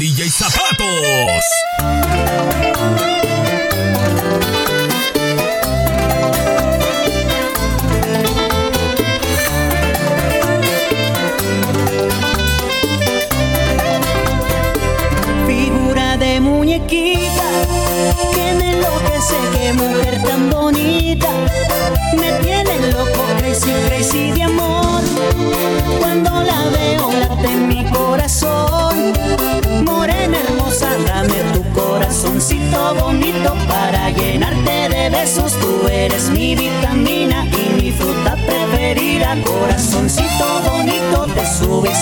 pandilla y zapatos. bonito te subes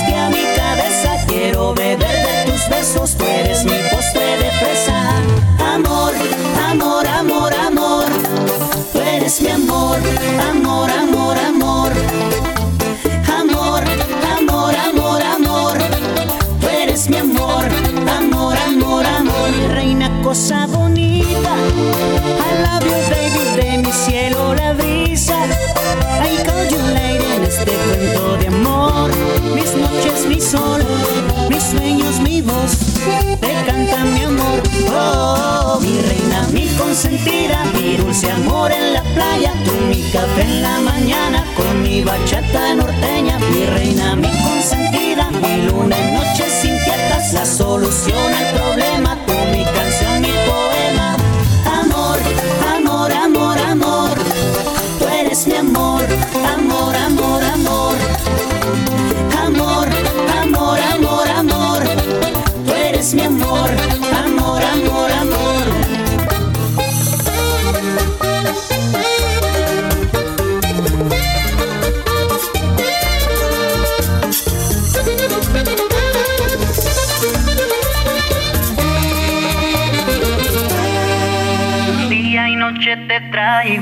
consentida, mi dulce amor en la playa, tú mi café en la mañana.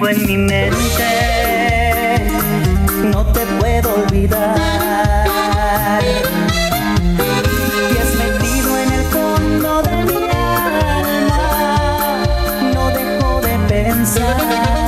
en mi mente, no te puedo olvidar. Y has metido en el fondo de mi alma, no dejo de pensar.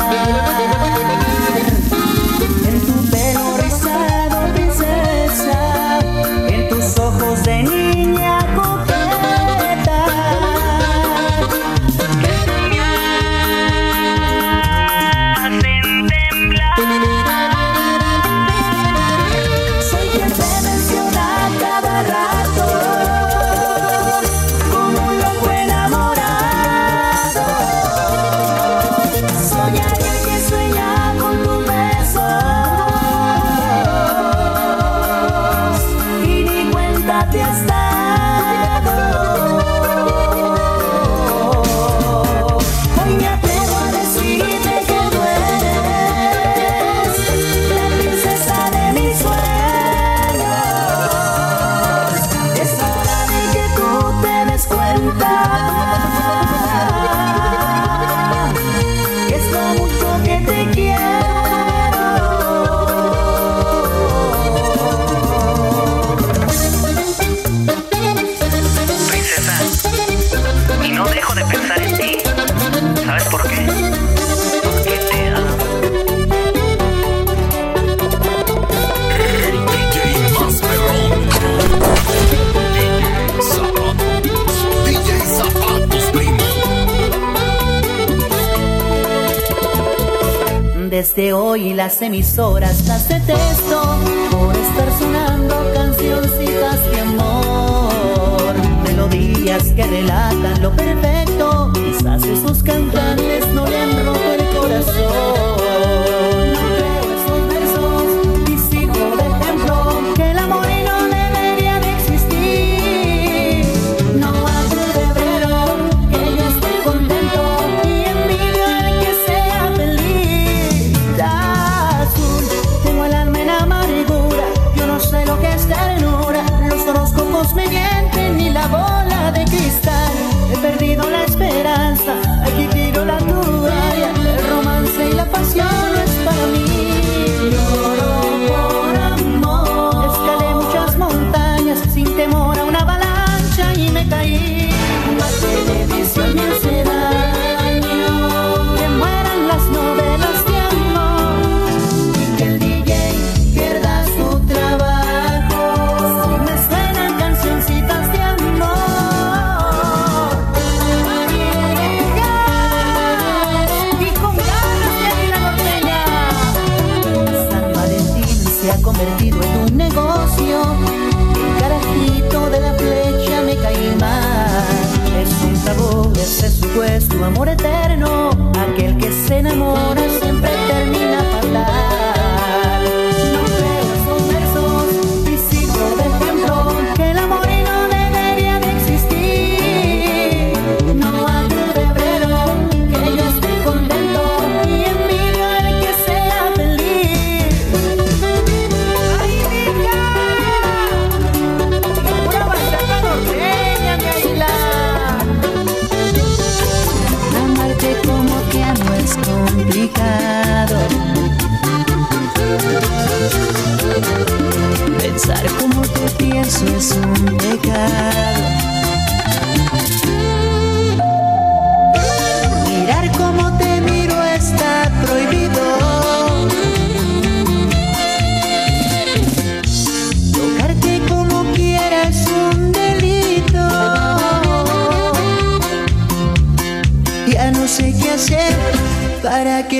Desde hoy las emisoras las detesto por estar sonando cancioncitas de amor, melodías que relatan lo perfecto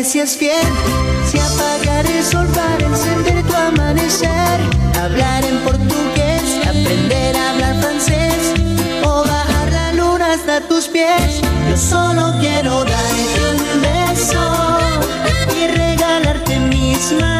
que es fiel. Si apagar el sol para encender tu amanecer, hablar en portugués, aprender a hablar francés o bajar la luna hasta tus pies. Yo solo quiero darte un beso y regalarte mis manos.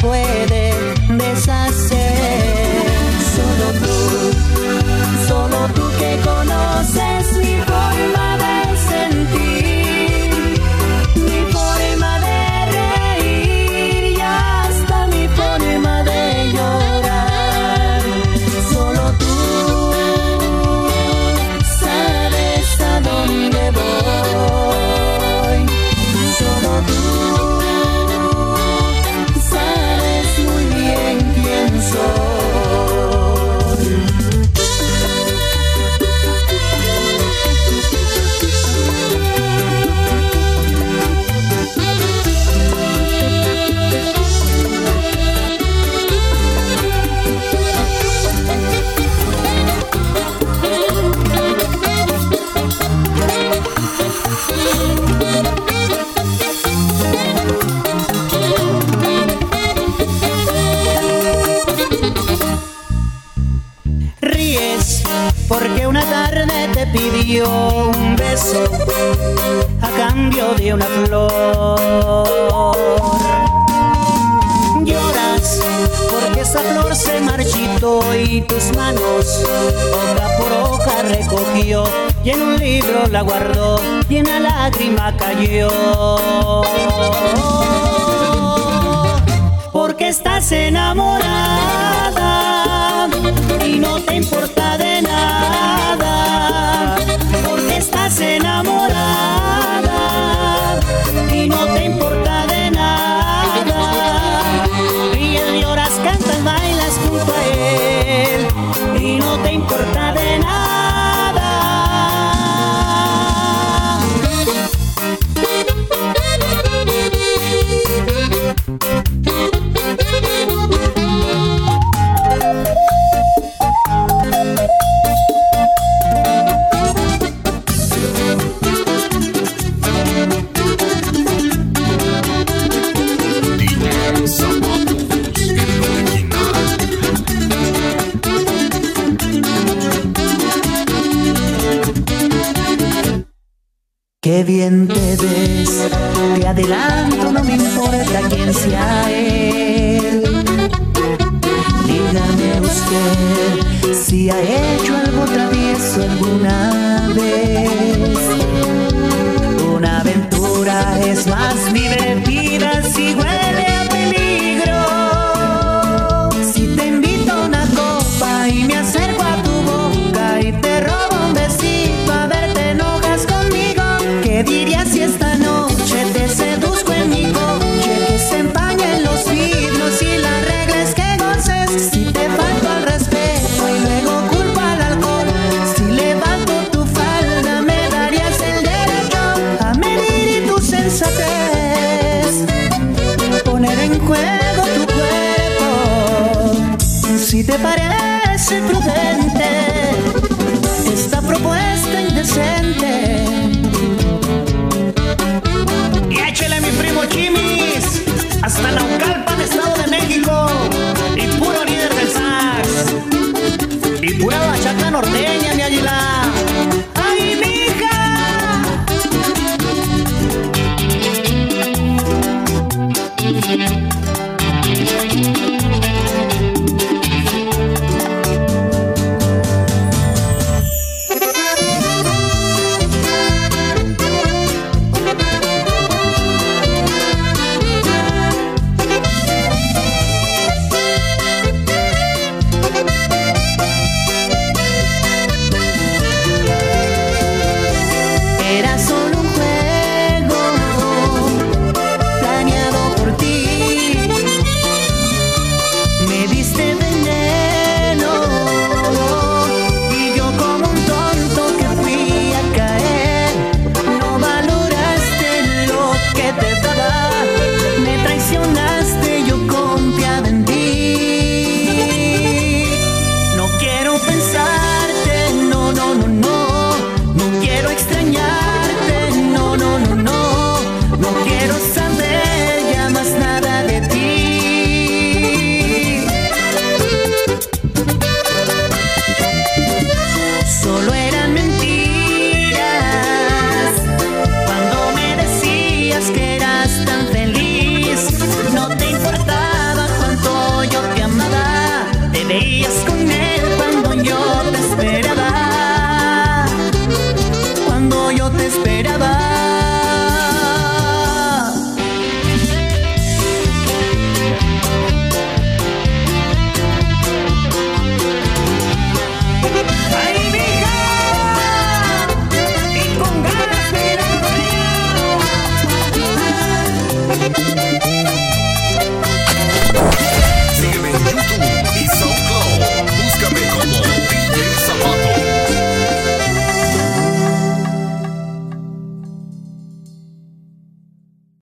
puede porque una tarde te pidió un beso a cambio de una flor. Lloras porque esa flor se marchitó y tus manos hoja por hoja recogió y en un libro la guardó y una lágrima cayó. Porque estás enamorada y no te importa adelanto, no me importa quién sea él. Dígame usted si ha hecho algo travieso alguna vez. Una aventura es más divertida si huele a peligro. Si te invito a una copa y me acerco a tu boca y te robo un besito a ver te enojas conmigo. ¿Qué dirías si esta sempre o